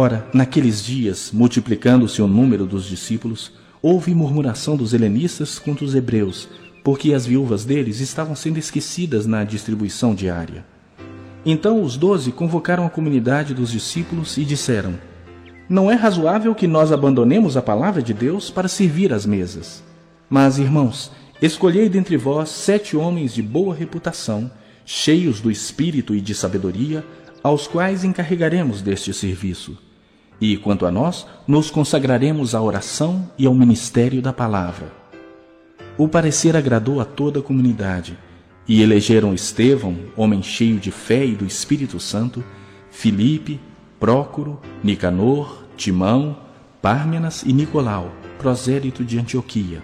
Ora, naqueles dias, multiplicando-se o número dos discípulos, houve murmuração dos helenistas contra os hebreus, porque as viúvas deles estavam sendo esquecidas na distribuição diária. Então os doze convocaram a comunidade dos discípulos e disseram: Não é razoável que nós abandonemos a palavra de Deus para servir às mesas. Mas, irmãos, escolhei dentre vós sete homens de boa reputação, cheios do espírito e de sabedoria, aos quais encarregaremos deste serviço. E, quanto a nós, nos consagraremos à oração e ao ministério da palavra. O parecer agradou a toda a comunidade, e elegeram Estevão, homem cheio de fé e do Espírito Santo, Filipe, Prócoro, Nicanor, Timão, Pármenas e Nicolau, prosélito de Antioquia.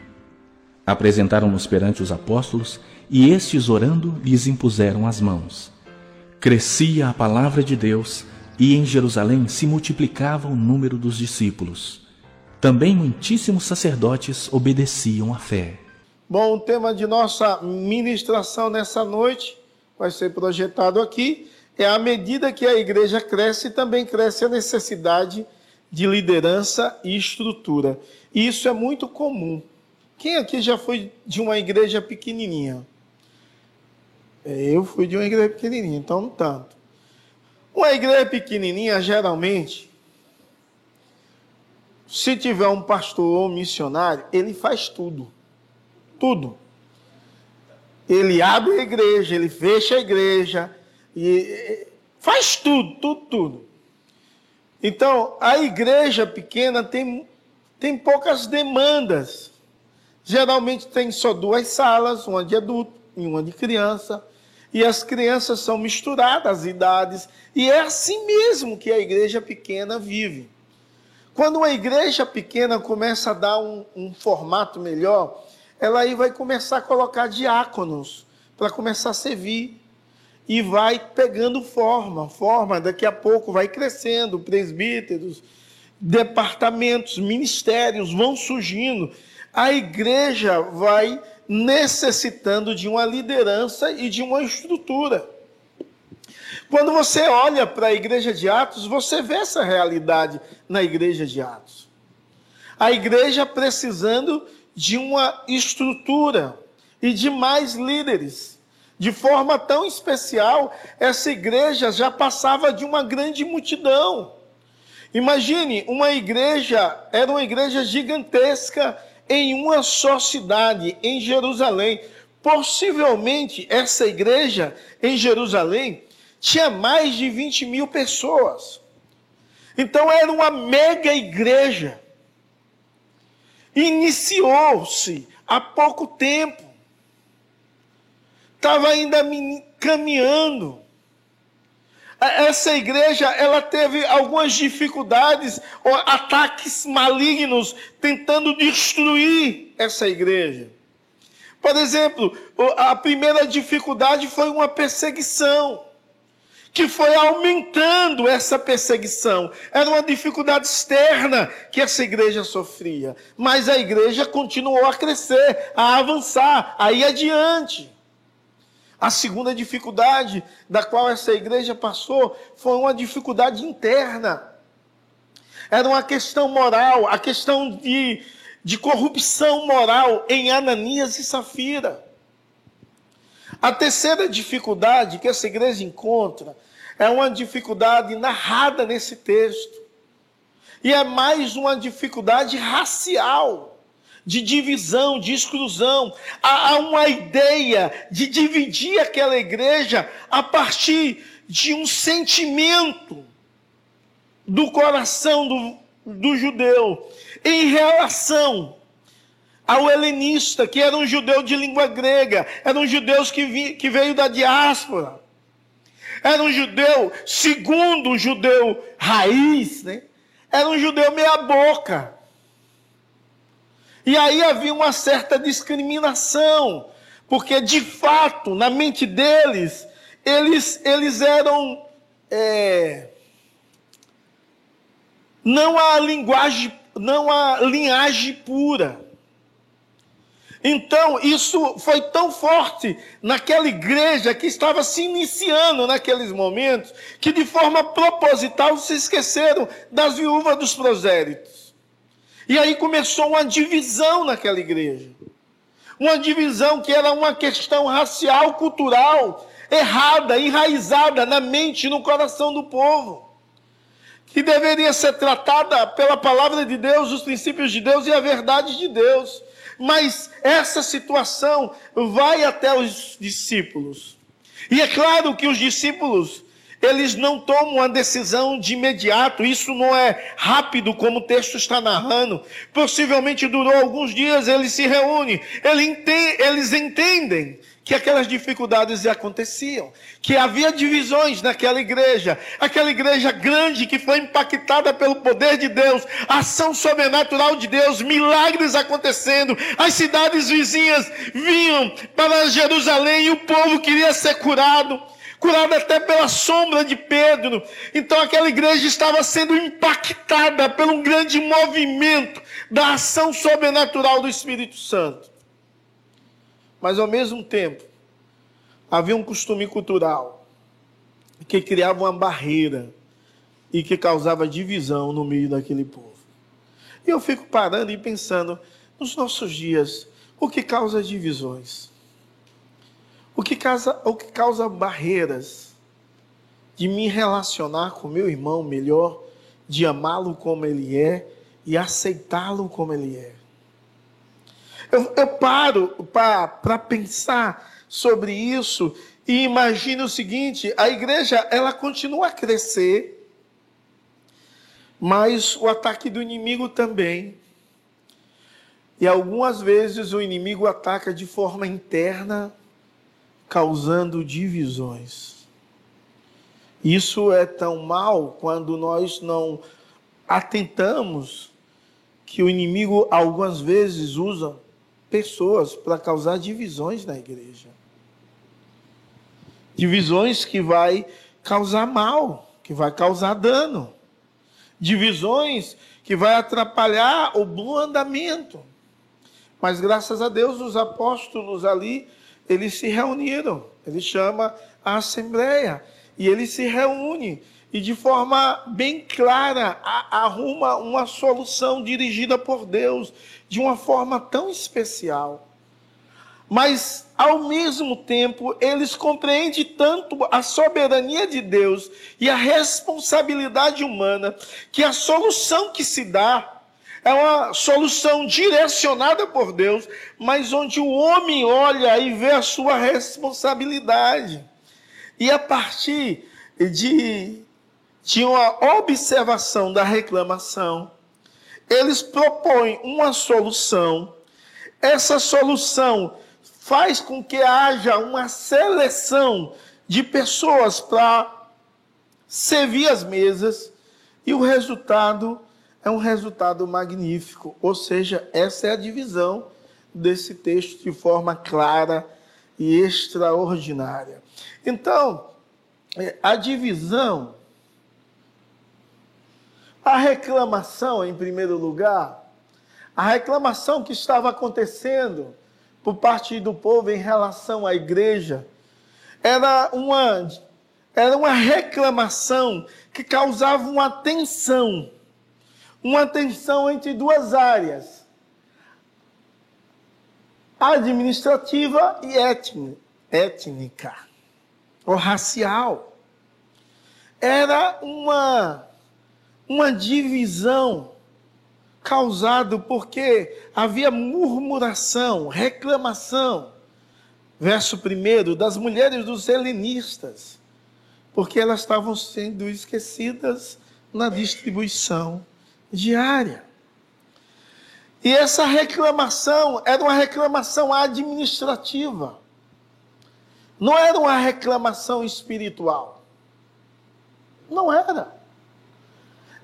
Apresentaram-nos perante os apóstolos, e estes, orando, lhes impuseram as mãos. Crescia a palavra de Deus, e em Jerusalém se multiplicava o número dos discípulos. Também muitíssimos sacerdotes obedeciam à fé. Bom, o tema de nossa ministração nessa noite vai ser projetado aqui. É à medida que a igreja cresce, também cresce a necessidade de liderança e estrutura. E isso é muito comum. Quem aqui já foi de uma igreja pequenininha? É, eu fui de uma igreja pequenininha, então não tanto. Uma igreja pequenininha, geralmente, se tiver um pastor ou um missionário, ele faz tudo. Tudo. Ele abre a igreja, ele fecha a igreja, e faz tudo, tudo, tudo. Então, a igreja pequena tem, tem poucas demandas. Geralmente tem só duas salas, uma de adulto e uma de criança e as crianças são misturadas as idades, e é assim mesmo que a igreja pequena vive. Quando uma igreja pequena começa a dar um, um formato melhor, ela aí vai começar a colocar diáconos para começar a servir. E vai pegando forma, forma, daqui a pouco vai crescendo, presbíteros, departamentos, ministérios vão surgindo. A igreja vai necessitando de uma liderança e de uma estrutura. Quando você olha para a igreja de Atos, você vê essa realidade na igreja de Atos. A igreja precisando de uma estrutura e de mais líderes. De forma tão especial, essa igreja já passava de uma grande multidão. Imagine, uma igreja, era uma igreja gigantesca em uma só cidade, em Jerusalém. Possivelmente essa igreja em Jerusalém tinha mais de 20 mil pessoas. Então era uma mega igreja. Iniciou-se há pouco tempo. Estava ainda caminhando essa igreja ela teve algumas dificuldades, ataques malignos tentando destruir essa igreja. Por exemplo, a primeira dificuldade foi uma perseguição, que foi aumentando essa perseguição. Era uma dificuldade externa que essa igreja sofria, mas a igreja continuou a crescer, a avançar, a ir adiante. A segunda dificuldade da qual essa igreja passou foi uma dificuldade interna. Era uma questão moral, a questão de, de corrupção moral em Ananias e Safira. A terceira dificuldade que essa igreja encontra é uma dificuldade narrada nesse texto. E é mais uma dificuldade racial de divisão, de exclusão. Há uma ideia de dividir aquela igreja a partir de um sentimento do coração do, do judeu em relação ao helenista, que era um judeu de língua grega, era um judeu que, vi, que veio da diáspora, era um judeu, segundo o judeu raiz, né? era um judeu meia-boca. E aí havia uma certa discriminação, porque de fato, na mente deles, eles, eles eram. É, não a linguagem, não a linhagem pura. Então, isso foi tão forte naquela igreja que estava se iniciando naqueles momentos, que de forma proposital se esqueceram das viúvas dos prosélitos. E aí começou uma divisão naquela igreja. Uma divisão que era uma questão racial, cultural, errada, enraizada na mente e no coração do povo. Que deveria ser tratada pela palavra de Deus, os princípios de Deus e a verdade de Deus. Mas essa situação vai até os discípulos. E é claro que os discípulos, eles não tomam a decisão de imediato, isso não é rápido como o texto está narrando. Possivelmente durou alguns dias, eles se reúnem, eles entendem que aquelas dificuldades aconteciam, que havia divisões naquela igreja, aquela igreja grande que foi impactada pelo poder de Deus, ação sobrenatural de Deus, milagres acontecendo, as cidades vizinhas vinham para Jerusalém e o povo queria ser curado. Curado até pela sombra de Pedro. Então aquela igreja estava sendo impactada por um grande movimento da ação sobrenatural do Espírito Santo. Mas ao mesmo tempo, havia um costume cultural que criava uma barreira e que causava divisão no meio daquele povo. E eu fico parando e pensando, nos nossos dias, o que causa divisões? O que causa, o que causa barreiras de me relacionar com meu irmão melhor, de amá-lo como ele é e aceitá-lo como ele é? Eu, eu paro para pensar sobre isso e imagino o seguinte: a igreja ela continua a crescer, mas o ataque do inimigo também. E algumas vezes o inimigo ataca de forma interna, causando divisões. Isso é tão mal quando nós não atentamos que o inimigo algumas vezes usa pessoas para causar divisões na igreja. Divisões que vai causar mal, que vai causar dano. Divisões que vai atrapalhar o bom andamento. Mas graças a Deus os apóstolos ali, eles se reuniram. Ele chama a assembleia e ele se reúne e de forma bem clara arruma uma solução dirigida por Deus de uma forma tão especial. Mas, ao mesmo tempo, eles compreendem tanto a soberania de Deus e a responsabilidade humana, que a solução que se dá é uma solução direcionada por Deus, mas onde o homem olha e vê a sua responsabilidade. E a partir de tinha uma observação da reclamação. Eles propõem uma solução. Essa solução faz com que haja uma seleção de pessoas para servir as mesas e o resultado é um resultado magnífico. Ou seja, essa é a divisão desse texto de forma clara e extraordinária. Então, é, a divisão a reclamação, em primeiro lugar, a reclamação que estava acontecendo por parte do povo em relação à igreja, era uma, era uma reclamação que causava uma tensão, uma tensão entre duas áreas, administrativa e étnica, ou racial. Era uma uma divisão causado porque havia murmuração, reclamação. Verso 1 das mulheres dos helenistas, porque elas estavam sendo esquecidas na distribuição diária. E essa reclamação era uma reclamação administrativa. Não era uma reclamação espiritual. Não era.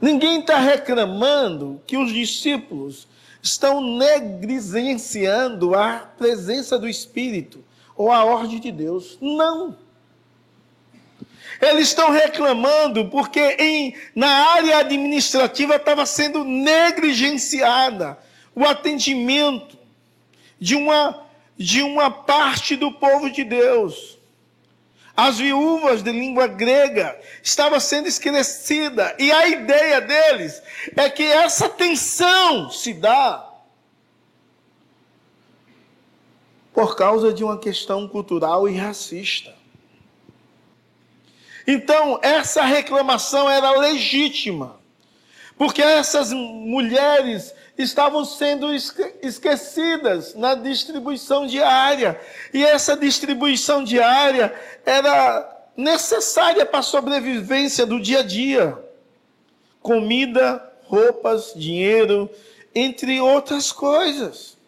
Ninguém está reclamando que os discípulos estão negligenciando a presença do Espírito ou a ordem de Deus. Não. Eles estão reclamando porque em, na área administrativa estava sendo negligenciada o atendimento de uma, de uma parte do povo de Deus. As viúvas de língua grega estavam sendo esquecidas, e a ideia deles é que essa tensão se dá por causa de uma questão cultural e racista. Então, essa reclamação era legítima, porque essas mulheres estavam sendo esquecidas na distribuição diária, e essa distribuição diária era necessária para a sobrevivência do dia a dia. Comida, roupas, dinheiro, entre outras coisas.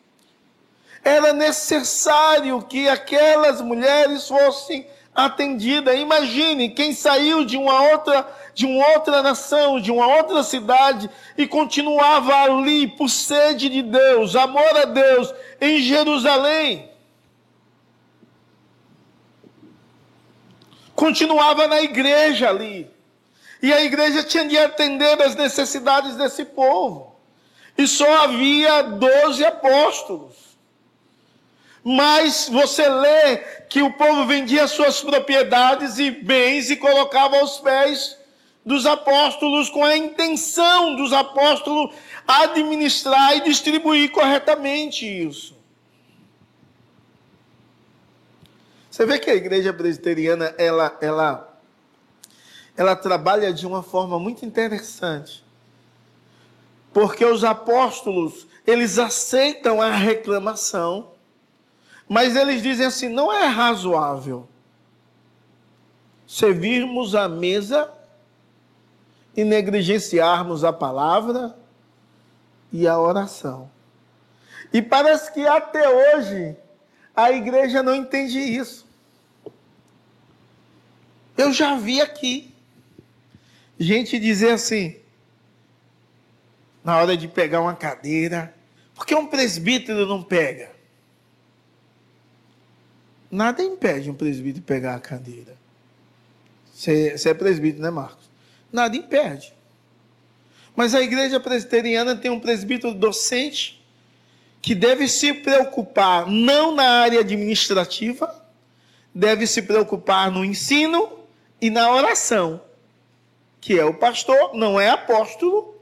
Era necessário que aquelas mulheres fossem atendida. Imagine quem saiu de uma outra de uma outra nação, de uma outra cidade e continuava ali por sede de Deus, amor a Deus em Jerusalém. Continuava na igreja ali. E a igreja tinha de atender as necessidades desse povo. E só havia doze apóstolos. Mas você lê que o povo vendia suas propriedades e bens e colocava aos pés dos apóstolos com a intenção dos apóstolos administrar e distribuir corretamente isso. Você vê que a igreja presbiteriana ela ela ela trabalha de uma forma muito interessante. Porque os apóstolos, eles aceitam a reclamação mas eles dizem assim: não é razoável servirmos a mesa e negligenciarmos a palavra e a oração. E parece que até hoje a igreja não entende isso. Eu já vi aqui gente dizer assim, na hora de pegar uma cadeira, por que um presbítero não pega? Nada impede um presbítero pegar a cadeira. Você, é presbítero, né, Marcos? Nada impede. Mas a igreja presbiteriana tem um presbítero docente que deve se preocupar não na área administrativa, deve se preocupar no ensino e na oração, que é o pastor, não é apóstolo,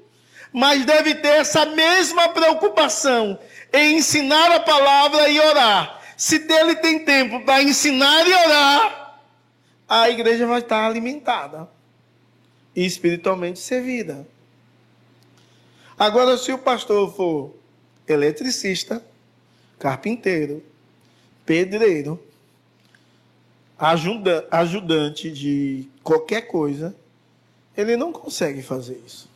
mas deve ter essa mesma preocupação em ensinar a palavra e orar se dele tem tempo para ensinar e orar, a igreja vai estar alimentada e espiritualmente servida. Agora, se o pastor for eletricista, carpinteiro, pedreiro, ajuda, ajudante de qualquer coisa, ele não consegue fazer isso.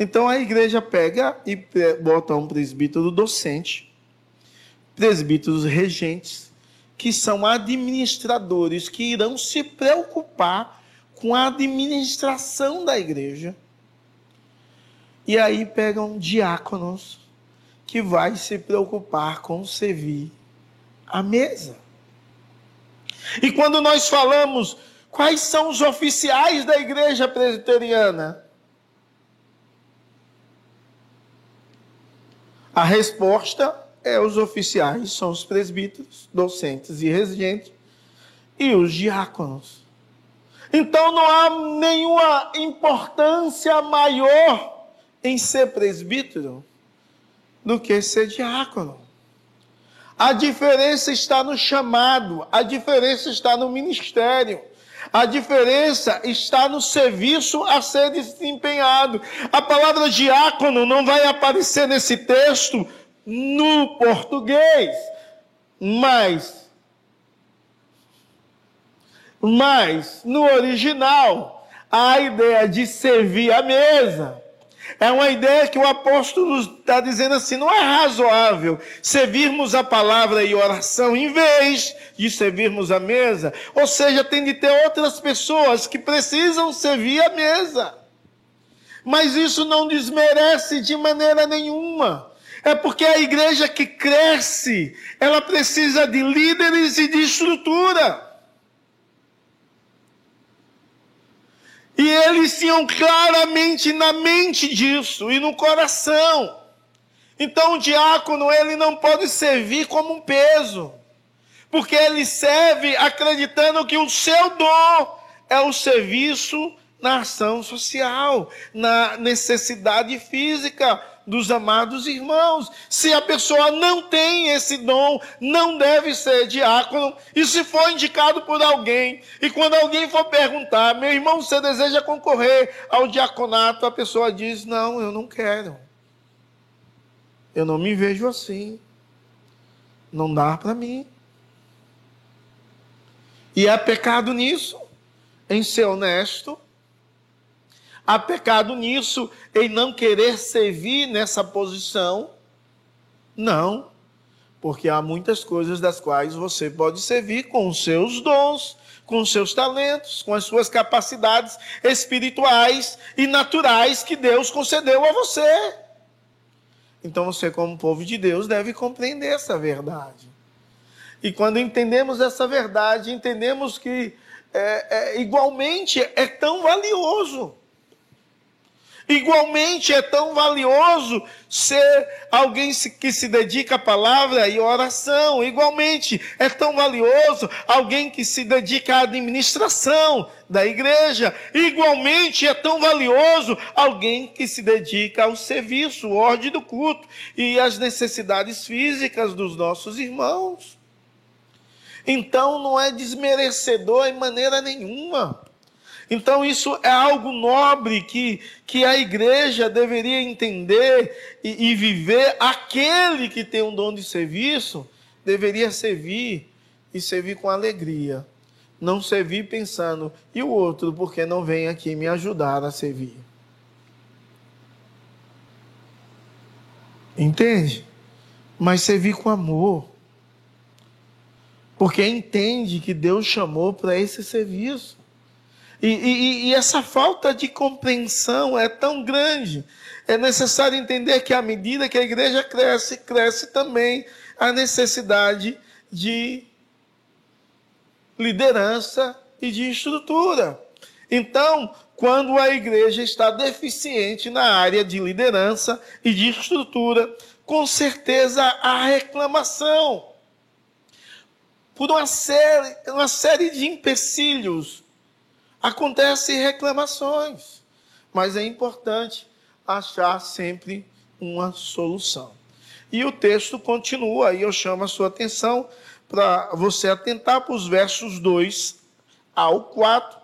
Então a igreja pega e bota um presbítero docente presbíteros regentes, que são administradores, que irão se preocupar com a administração da igreja. E aí pegam diáconos, que vai se preocupar com servir a mesa. E quando nós falamos quais são os oficiais da igreja presbiteriana, a resposta é os oficiais, são os presbíteros, docentes e residentes, e os diáconos. Então não há nenhuma importância maior em ser presbítero do que ser diácono. A diferença está no chamado, a diferença está no ministério. A diferença está no serviço a ser desempenhado. A palavra diácono não vai aparecer nesse texto no português, mas mas no original a ideia de servir a mesa é uma ideia que o apóstolo está dizendo assim: não é razoável servirmos a palavra e oração em vez de servirmos a mesa. Ou seja, tem de ter outras pessoas que precisam servir a mesa. Mas isso não desmerece de maneira nenhuma é porque a igreja que cresce, ela precisa de líderes e de estrutura. E eles tinham claramente na mente disso e no coração. Então o diácono ele não pode servir como um peso, porque ele serve acreditando que o seu dom é o serviço na ação social, na necessidade física dos amados irmãos. Se a pessoa não tem esse dom, não deve ser diácono. E se for indicado por alguém, e quando alguém for perguntar, meu irmão, você deseja concorrer ao diaconato? A pessoa diz: Não, eu não quero. Eu não me vejo assim. Não dá para mim. E há pecado nisso, em ser honesto. Há pecado nisso, em não querer servir nessa posição. Não, porque há muitas coisas das quais você pode servir com os seus dons, com os seus talentos, com as suas capacidades espirituais e naturais que Deus concedeu a você. Então você, como povo de Deus, deve compreender essa verdade. E quando entendemos essa verdade, entendemos que é, é, igualmente é tão valioso Igualmente é tão valioso ser alguém que se dedica à palavra e oração. Igualmente é tão valioso alguém que se dedica à administração da igreja. Igualmente é tão valioso alguém que se dedica ao serviço, ordem do culto e às necessidades físicas dos nossos irmãos. Então não é desmerecedor em maneira nenhuma. Então, isso é algo nobre que, que a igreja deveria entender e, e viver. Aquele que tem um dom de serviço deveria servir e servir com alegria. Não servir pensando, e o outro, porque não vem aqui me ajudar a servir. Entende? Mas servir com amor. Porque entende que Deus chamou para esse serviço. E, e, e, essa falta de compreensão é tão grande. É necessário entender que à medida que a igreja cresce, cresce também a necessidade de liderança e de estrutura. Então, quando a igreja está deficiente na área de liderança e de estrutura, com certeza há reclamação por uma série, uma série de empecilhos Acontecem reclamações, mas é importante achar sempre uma solução. E o texto continua, aí eu chamo a sua atenção para você atentar para os versos 2 ao 4,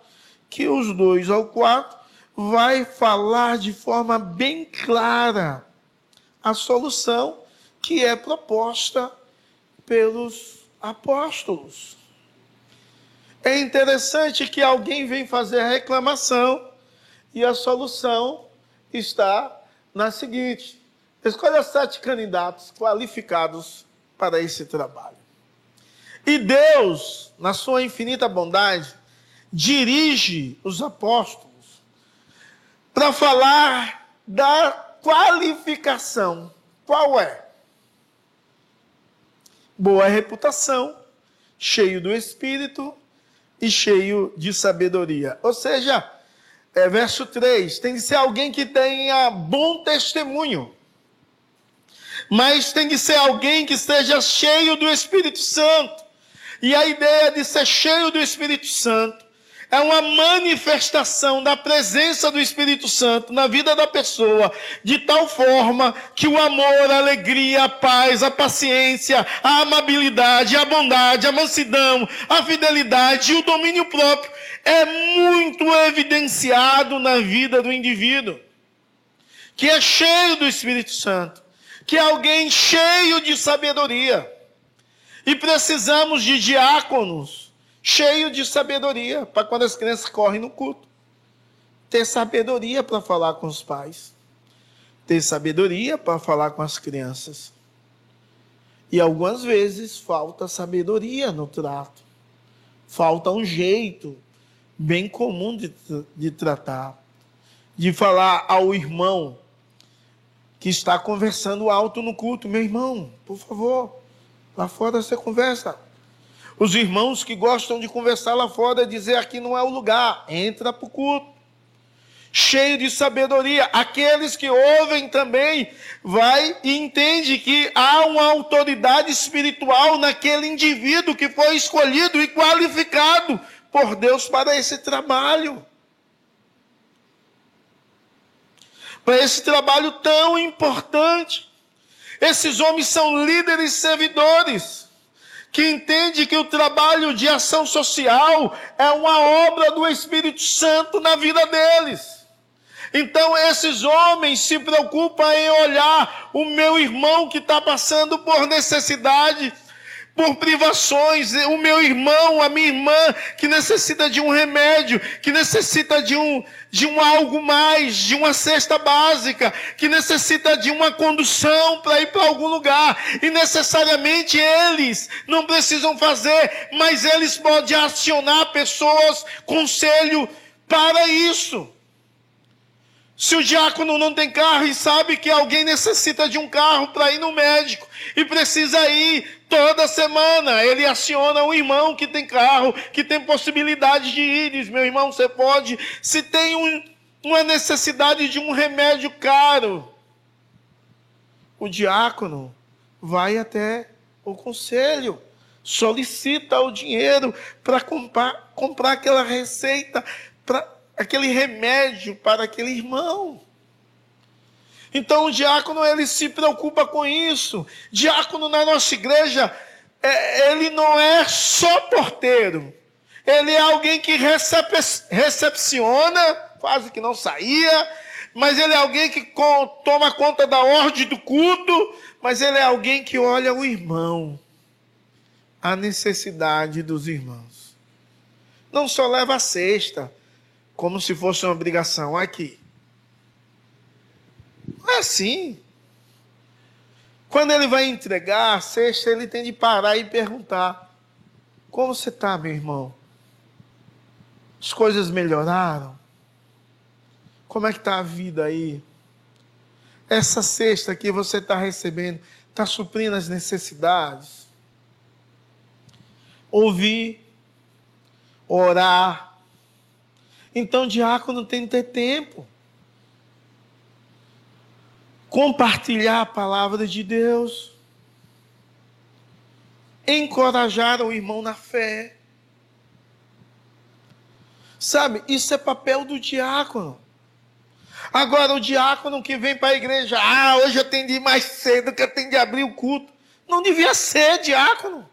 que os 2 ao 4 vai falar de forma bem clara a solução que é proposta pelos apóstolos. É interessante que alguém vem fazer a reclamação e a solução está na seguinte: escolha sete candidatos qualificados para esse trabalho. E Deus, na sua infinita bondade, dirige os apóstolos para falar da qualificação. Qual é? Boa reputação, cheio do espírito, e cheio de sabedoria. Ou seja, é, verso 3: tem que ser alguém que tenha bom testemunho, mas tem que ser alguém que esteja cheio do Espírito Santo. E a ideia de ser cheio do Espírito Santo é uma manifestação da presença do Espírito Santo na vida da pessoa, de tal forma que o amor, a alegria, a paz, a paciência, a amabilidade, a bondade, a mansidão, a fidelidade e o domínio próprio é muito evidenciado na vida do indivíduo, que é cheio do Espírito Santo, que é alguém cheio de sabedoria. E precisamos de diáconos cheio de sabedoria, para quando as crianças correm no culto. Ter sabedoria para falar com os pais. Ter sabedoria para falar com as crianças. E algumas vezes falta sabedoria no trato. Falta um jeito bem comum de, de tratar. De falar ao irmão que está conversando alto no culto: meu irmão, por favor, lá fora você conversa os irmãos que gostam de conversar lá fora, dizer aqui não é o lugar, entra para o culto. cheio de sabedoria. Aqueles que ouvem também vai e entende que há uma autoridade espiritual naquele indivíduo que foi escolhido e qualificado por Deus para esse trabalho. Para esse trabalho tão importante. Esses homens são líderes servidores que entende que o trabalho de ação social é uma obra do Espírito Santo na vida deles. Então esses homens se preocupam em olhar o meu irmão que está passando por necessidade, por privações, o meu irmão, a minha irmã que necessita de um remédio, que necessita de um de um algo mais, de uma cesta básica, que necessita de uma condução para ir para algum lugar. E necessariamente eles não precisam fazer, mas eles podem acionar pessoas, conselho para isso. Se o diácono não tem carro e sabe que alguém necessita de um carro para ir no médico e precisa ir toda semana, ele aciona o irmão que tem carro, que tem possibilidade de ir, diz: meu irmão, você pode. Se tem um, uma necessidade de um remédio caro, o diácono vai até o conselho, solicita o dinheiro para comprar, comprar aquela receita para aquele remédio para aquele irmão. Então o diácono ele se preocupa com isso. Diácono na nossa igreja, é, ele não é só porteiro. Ele é alguém que recep recepciona, quase que não saía, mas ele é alguém que toma conta da ordem do culto, mas ele é alguém que olha o irmão, a necessidade dos irmãos. Não só leva a cesta, como se fosse uma obrigação aqui. Não é assim. Quando ele vai entregar a cesta, ele tem de parar e perguntar: Como você está, meu irmão? As coisas melhoraram? Como é que está a vida aí? Essa cesta que você está recebendo está suprindo as necessidades? Ouvir, orar, então, diácono tem que ter tempo. Compartilhar a palavra de Deus. Encorajar o irmão na fé. Sabe, isso é papel do diácono. Agora, o diácono que vem para a igreja, ah, hoje eu tenho de ir mais cedo, que eu tenho de abrir o culto. Não devia ser diácono.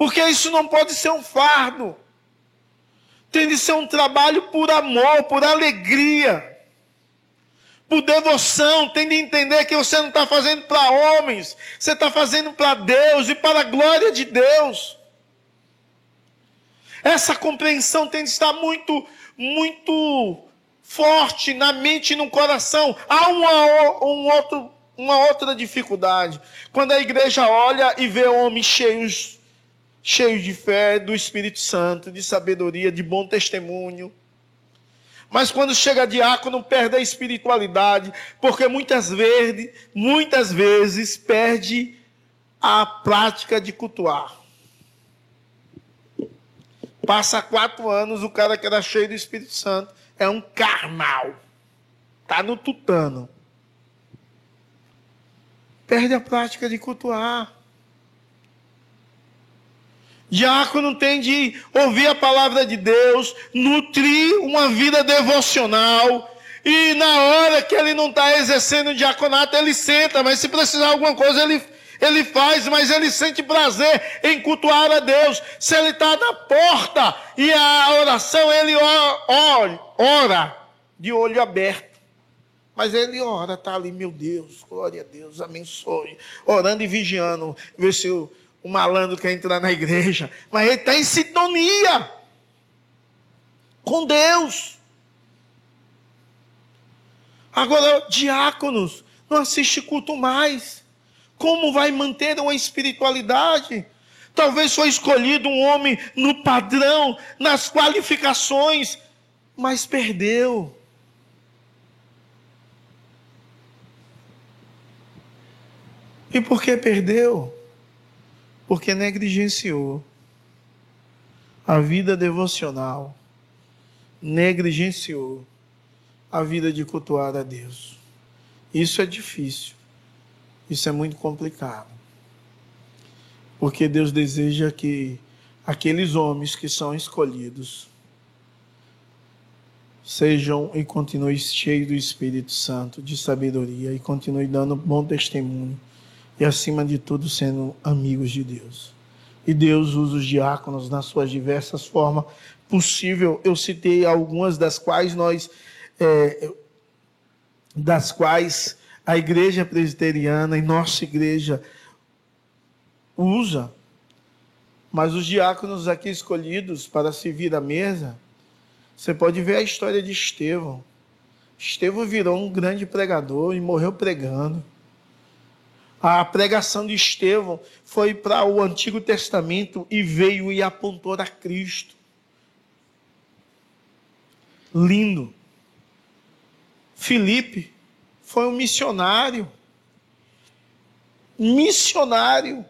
Porque isso não pode ser um fardo. Tem de ser um trabalho por amor, por alegria, por devoção. Tem de entender que você não está fazendo para homens, você está fazendo para Deus e para a glória de Deus. Essa compreensão tem de estar muito, muito forte na mente e no coração. Há uma, um outro, uma outra dificuldade. Quando a igreja olha e vê homens cheios cheios de fé, do Espírito Santo, de sabedoria, de bom testemunho. Mas quando chega diácono, perde a espiritualidade, porque muitas vezes, muitas vezes perde a prática de cultuar. Passa quatro anos, o cara que era cheio do Espírito Santo é um carnal. Está no tutano. Perde a prática de cultuar. Diácono tem de ouvir a palavra de Deus, nutrir uma vida devocional. E na hora que ele não está exercendo o diaconato, ele senta, mas se precisar de alguma coisa, ele, ele faz, mas ele sente prazer em cultuar a Deus. Se ele está na porta e a oração, ele ora, ora de olho aberto. Mas ele ora, está ali, meu Deus, glória a Deus, abençoe. Orando e vigiando, ver se o o malandro quer entrar na igreja, mas ele está em sintonia com Deus. Agora, diáconos, não assiste culto mais. Como vai manter uma espiritualidade? Talvez foi escolhido um homem no padrão, nas qualificações, mas perdeu. E por que perdeu? Porque negligenciou a vida devocional, negligenciou a vida de cultuar a Deus. Isso é difícil. Isso é muito complicado. Porque Deus deseja que aqueles homens que são escolhidos sejam e continuem cheios do Espírito Santo, de sabedoria, e continuem dando bom testemunho, e acima de tudo sendo amigos de Deus. E Deus usa os diáconos nas suas diversas formas possível. Eu citei algumas das quais nós, é, das quais a igreja presbiteriana e nossa igreja usa. Mas os diáconos aqui escolhidos para servir à mesa, você pode ver a história de Estevão. Estevão virou um grande pregador e morreu pregando. A pregação de Estevão foi para o Antigo Testamento e veio e apontou a Cristo. Lindo. Filipe foi um missionário. Missionário.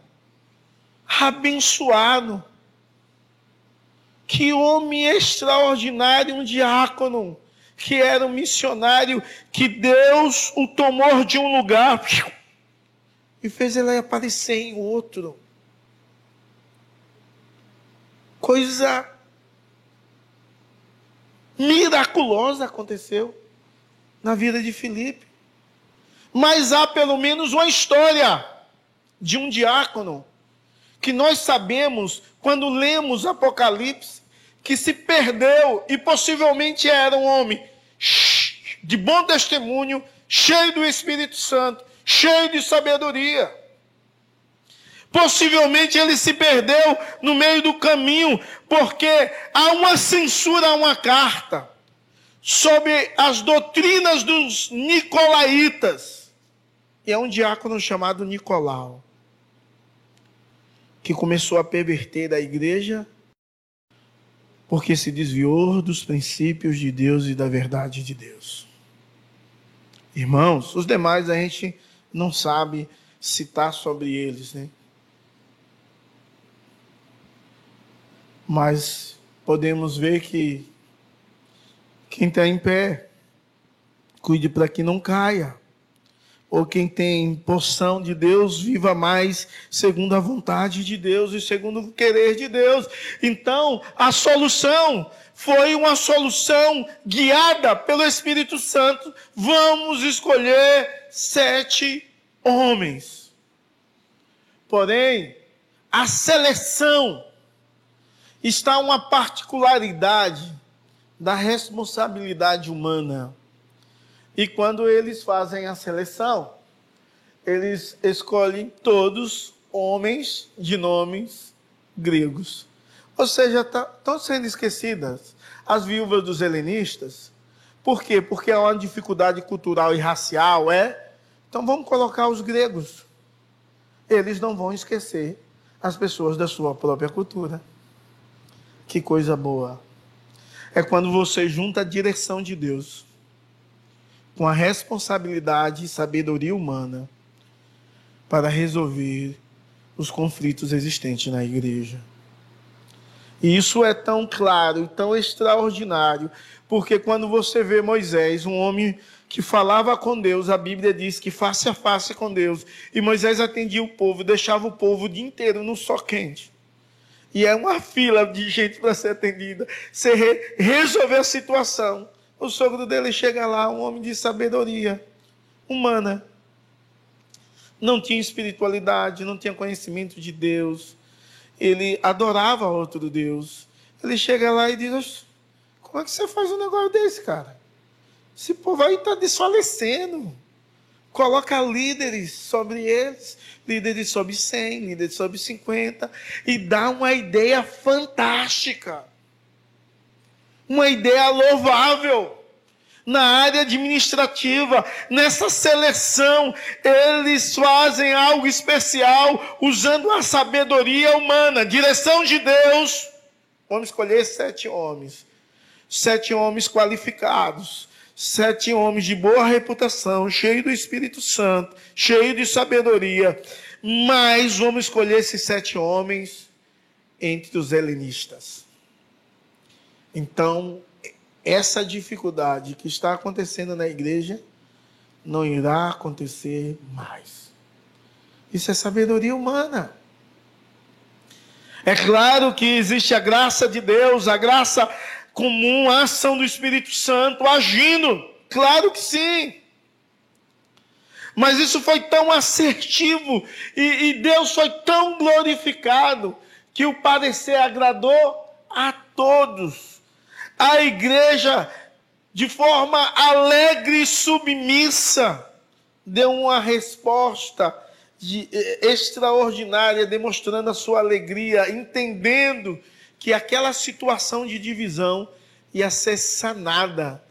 Abençoado que homem extraordinário, um diácono, que era um missionário, que Deus o tomou de um lugar e fez ele aparecer em outro. Coisa miraculosa aconteceu na vida de Filipe. Mas há pelo menos uma história de um diácono que nós sabemos quando lemos Apocalipse que se perdeu e possivelmente era um homem de bom testemunho, cheio do Espírito Santo, cheio de sabedoria. Possivelmente ele se perdeu no meio do caminho, porque há uma censura a uma carta sobre as doutrinas dos nicolaítas. E é um diácono chamado Nicolau, que começou a perverter a igreja porque se desviou dos princípios de Deus e da verdade de Deus. Irmãos, os demais a gente não sabe citar sobre eles, né? Mas podemos ver que quem está em pé, cuide para que não caia ou quem tem porção de Deus, viva mais segundo a vontade de Deus e segundo o querer de Deus. Então, a solução foi uma solução guiada pelo Espírito Santo. Vamos escolher sete homens. Porém, a seleção está uma particularidade da responsabilidade humana. E quando eles fazem a seleção, eles escolhem todos homens de nomes gregos. Ou seja, estão tá, sendo esquecidas as viúvas dos helenistas. Por quê? Porque há uma dificuldade cultural e racial, é? Então vamos colocar os gregos. Eles não vão esquecer as pessoas da sua própria cultura. Que coisa boa. É quando você junta a direção de Deus com a responsabilidade e sabedoria humana para resolver os conflitos existentes na igreja. E isso é tão claro tão extraordinário, porque quando você vê Moisés, um homem que falava com Deus, a Bíblia diz que face a face com Deus, e Moisés atendia o povo, deixava o povo o dia inteiro no sol quente. E é uma fila de gente para ser atendida. Você re resolver a situação. O sogro dele chega lá, um homem de sabedoria humana. Não tinha espiritualidade, não tinha conhecimento de Deus. Ele adorava outro Deus. Ele chega lá e diz: Como é que você faz um negócio desse, cara? Esse povo aí está desfalecendo. Coloca líderes sobre eles, líderes sobre 100, líderes sobre 50, e dá uma ideia fantástica uma ideia louvável na área administrativa, nessa seleção, eles fazem algo especial usando a sabedoria humana, direção de Deus. Vamos escolher sete homens, sete homens qualificados, sete homens de boa reputação, cheio do Espírito Santo, cheio de sabedoria. Mas vamos escolher esses sete homens entre os helenistas. Então, essa dificuldade que está acontecendo na igreja não irá acontecer mais. Isso é sabedoria humana. É claro que existe a graça de Deus, a graça comum, a ação do Espírito Santo agindo. Claro que sim. Mas isso foi tão assertivo e, e Deus foi tão glorificado que o parecer agradou a todos. A igreja, de forma alegre e submissa, deu uma resposta de, eh, extraordinária, demonstrando a sua alegria, entendendo que aquela situação de divisão ia ser sanada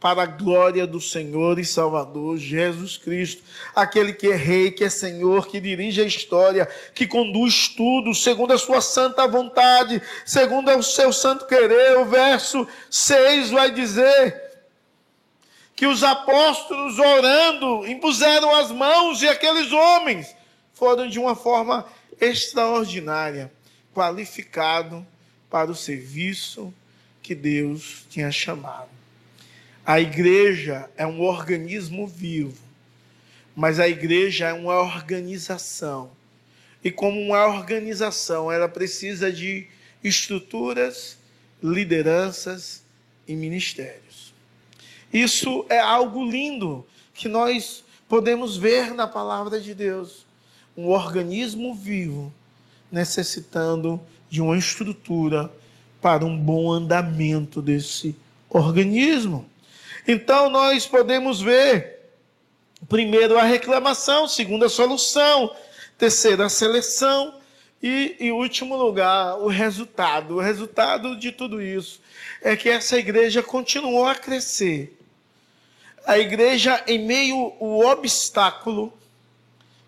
para a glória do Senhor e Salvador Jesus Cristo, aquele que é Rei, que é Senhor, que dirige a história, que conduz tudo segundo a sua santa vontade, segundo o seu santo querer. O verso 6 vai dizer que os apóstolos orando impuseram as mãos e aqueles homens foram de uma forma extraordinária, qualificado para o serviço que Deus tinha chamado. A igreja é um organismo vivo, mas a igreja é uma organização. E como uma organização, ela precisa de estruturas, lideranças e ministérios. Isso é algo lindo que nós podemos ver na palavra de Deus. Um organismo vivo necessitando de uma estrutura para um bom andamento desse organismo. Então nós podemos ver, primeiro, a reclamação, segundo, a solução, terceiro, a seleção e, em último lugar, o resultado. O resultado de tudo isso é que essa igreja continuou a crescer. A igreja, em meio ao obstáculo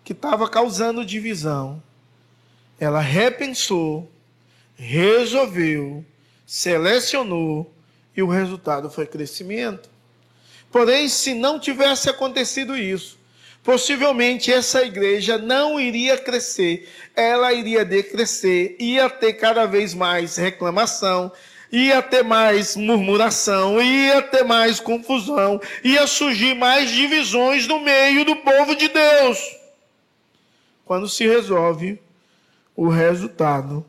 que estava causando divisão, ela repensou, resolveu, selecionou e o resultado foi crescimento. Porém, se não tivesse acontecido isso, possivelmente essa igreja não iria crescer, ela iria decrescer, ia ter cada vez mais reclamação, ia ter mais murmuração, ia ter mais confusão, ia surgir mais divisões no meio do povo de Deus. Quando se resolve, o resultado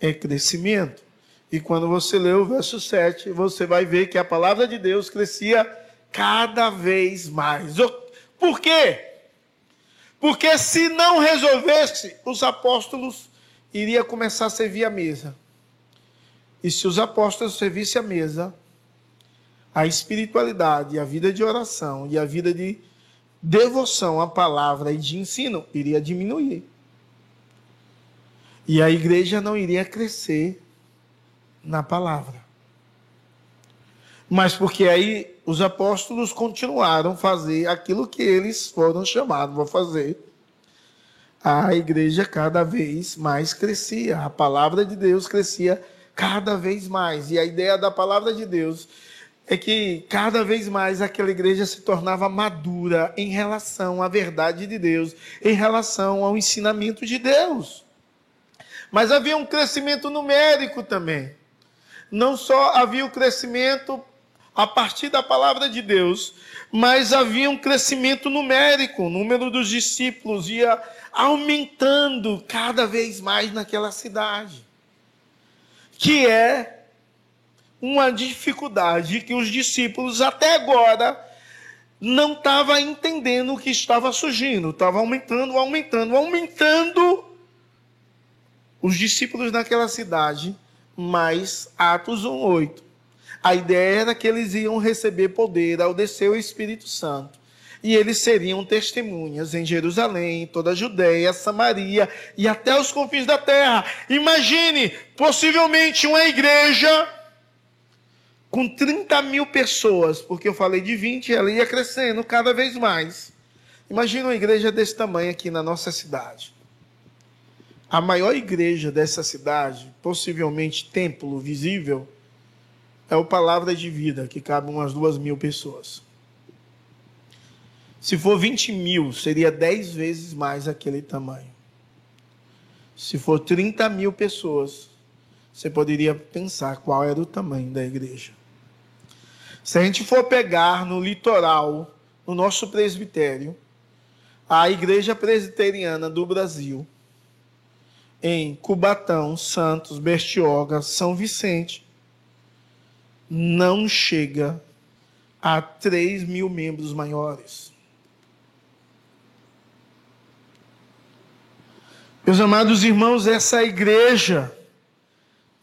é crescimento. E quando você lê o verso 7, você vai ver que a palavra de Deus crescia cada vez mais. Por quê? Porque se não resolvesse, os apóstolos iriam começar a servir a mesa. E se os apóstolos servissem a mesa, a espiritualidade, a vida de oração e a vida de devoção à palavra e de ensino iria diminuir. E a igreja não iria crescer na palavra. Mas porque aí os apóstolos continuaram a fazer aquilo que eles foram chamados a fazer. A igreja cada vez mais crescia, a palavra de Deus crescia cada vez mais. E a ideia da palavra de Deus é que cada vez mais aquela igreja se tornava madura em relação à verdade de Deus, em relação ao ensinamento de Deus. Mas havia um crescimento numérico também. Não só havia o crescimento a partir da palavra de Deus, mas havia um crescimento numérico, o número dos discípulos ia aumentando cada vez mais naquela cidade, que é uma dificuldade que os discípulos até agora não estavam entendendo o que estava surgindo, estava aumentando, aumentando, aumentando os discípulos naquela cidade, mais Atos 1:8 a ideia era que eles iam receber poder ao descer o Espírito Santo. E eles seriam testemunhas em Jerusalém, toda a Judéia, Samaria e até os confins da terra. Imagine, possivelmente uma igreja com 30 mil pessoas, porque eu falei de 20, ela ia crescendo cada vez mais. Imagina uma igreja desse tamanho aqui na nossa cidade. A maior igreja dessa cidade, possivelmente templo visível, é o Palavra de Vida, que cabe umas duas mil pessoas. Se for 20 mil, seria 10 vezes mais aquele tamanho. Se for 30 mil pessoas, você poderia pensar qual era o tamanho da igreja. Se a gente for pegar no litoral, no nosso presbitério, a Igreja Presbiteriana do Brasil, em Cubatão, Santos, Bertioga, São Vicente, não chega a 3 mil membros maiores. Meus amados irmãos, essa igreja,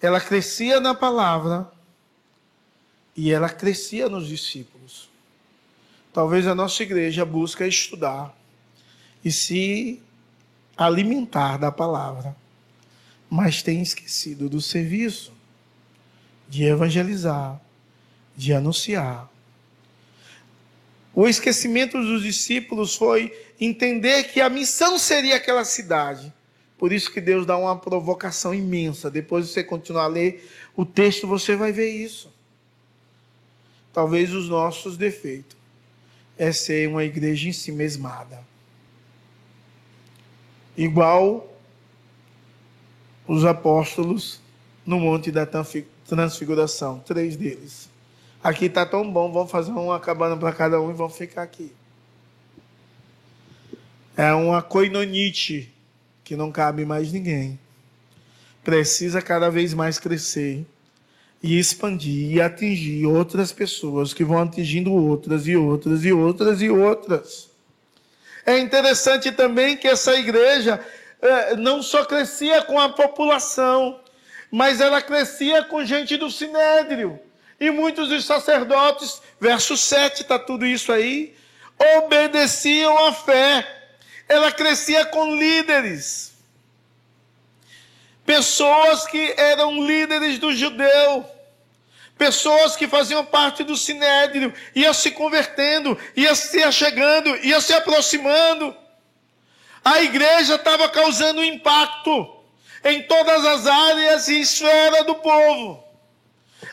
ela crescia na palavra e ela crescia nos discípulos. Talvez a nossa igreja busca estudar e se alimentar da palavra, mas tem esquecido do serviço, de evangelizar, de anunciar. O esquecimento dos discípulos foi entender que a missão seria aquela cidade por isso que Deus dá uma provocação imensa. Depois de você continuar a ler o texto, você vai ver isso. Talvez os nossos defeitos é ser uma igreja em si mesmada. Igual os apóstolos no Monte da Transfiguração, três deles. Aqui está tão bom, vamos fazer uma cabana para cada um e vamos ficar aqui. É uma coinonite que não cabe mais ninguém. Precisa cada vez mais crescer e expandir e atingir outras pessoas que vão atingindo outras e outras e outras e outras. É interessante também que essa igreja é, não só crescia com a população, mas ela crescia com gente do sinédrio. E muitos dos sacerdotes, verso 7, está tudo isso aí, obedeciam à fé ela crescia com líderes. Pessoas que eram líderes do judeu. Pessoas que faziam parte do sinédrio, ia se convertendo, ia se achegando, ia se aproximando. A igreja estava causando impacto em todas as áreas e esferas do povo.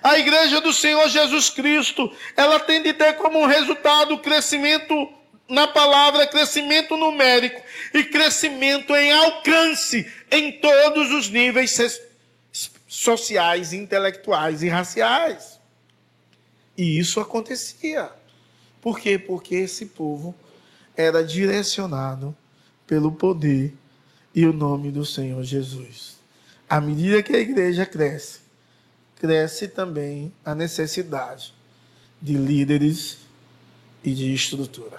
A igreja do Senhor Jesus Cristo, ela tem de ter como resultado o crescimento na palavra crescimento numérico e crescimento em alcance em todos os níveis sociais, intelectuais e raciais. E isso acontecia. Por quê? Porque esse povo era direcionado pelo poder e o nome do Senhor Jesus. À medida que a igreja cresce, cresce também a necessidade de líderes e de estrutura.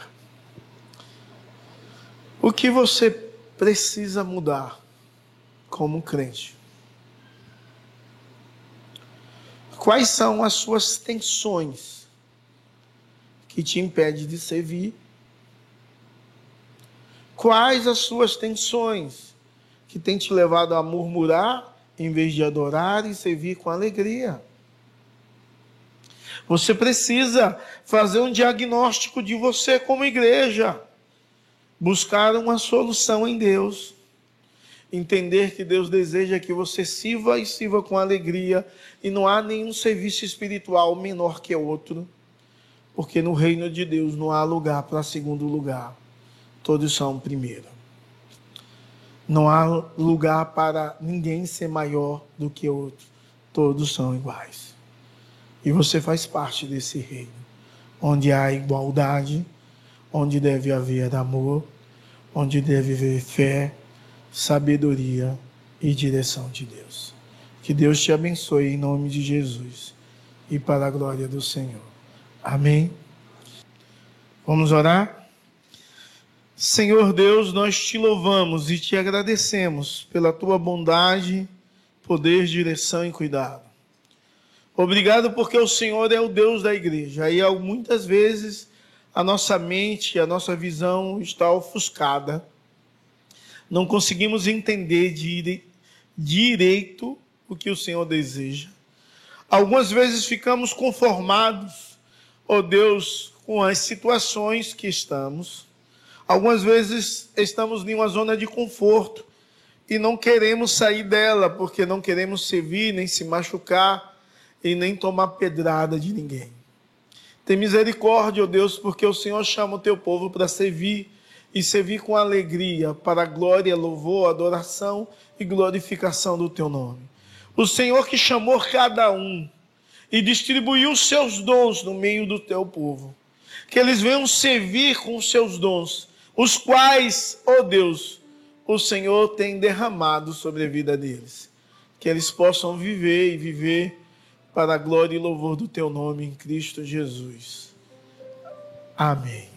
O que você precisa mudar como crente? Quais são as suas tensões que te impedem de servir? Quais as suas tensões que têm te levado a murmurar em vez de adorar e servir com alegria? Você precisa fazer um diagnóstico de você como igreja buscar uma solução em Deus, entender que Deus deseja que você sirva e sirva com alegria, e não há nenhum serviço espiritual menor que outro, porque no reino de Deus não há lugar para segundo lugar, todos são primeiro. Não há lugar para ninguém ser maior do que outro, todos são iguais. E você faz parte desse reino, onde há igualdade, onde deve haver amor, onde deve haver fé, sabedoria e direção de Deus. Que Deus te abençoe em nome de Jesus e para a glória do Senhor. Amém. Vamos orar? Senhor Deus, nós te louvamos e te agradecemos pela tua bondade, poder, direção e cuidado. Obrigado porque o Senhor é o Deus da igreja. E muitas vezes a nossa mente, a nossa visão está ofuscada. Não conseguimos entender de direito o que o Senhor deseja. Algumas vezes ficamos conformados, ó oh Deus, com as situações que estamos. Algumas vezes estamos em uma zona de conforto e não queremos sair dela porque não queremos servir, nem se machucar e nem tomar pedrada de ninguém. Tem misericórdia, ó Deus, porque o Senhor chama o teu povo para servir e servir com alegria para a glória, louvor, adoração e glorificação do teu nome. O Senhor que chamou cada um e distribuir os seus dons no meio do teu povo. Que eles venham servir com os seus dons, os quais, ó oh Deus, o Senhor tem derramado sobre a vida deles. Que eles possam viver e viver para a glória e louvor do teu nome em Cristo Jesus. Amém.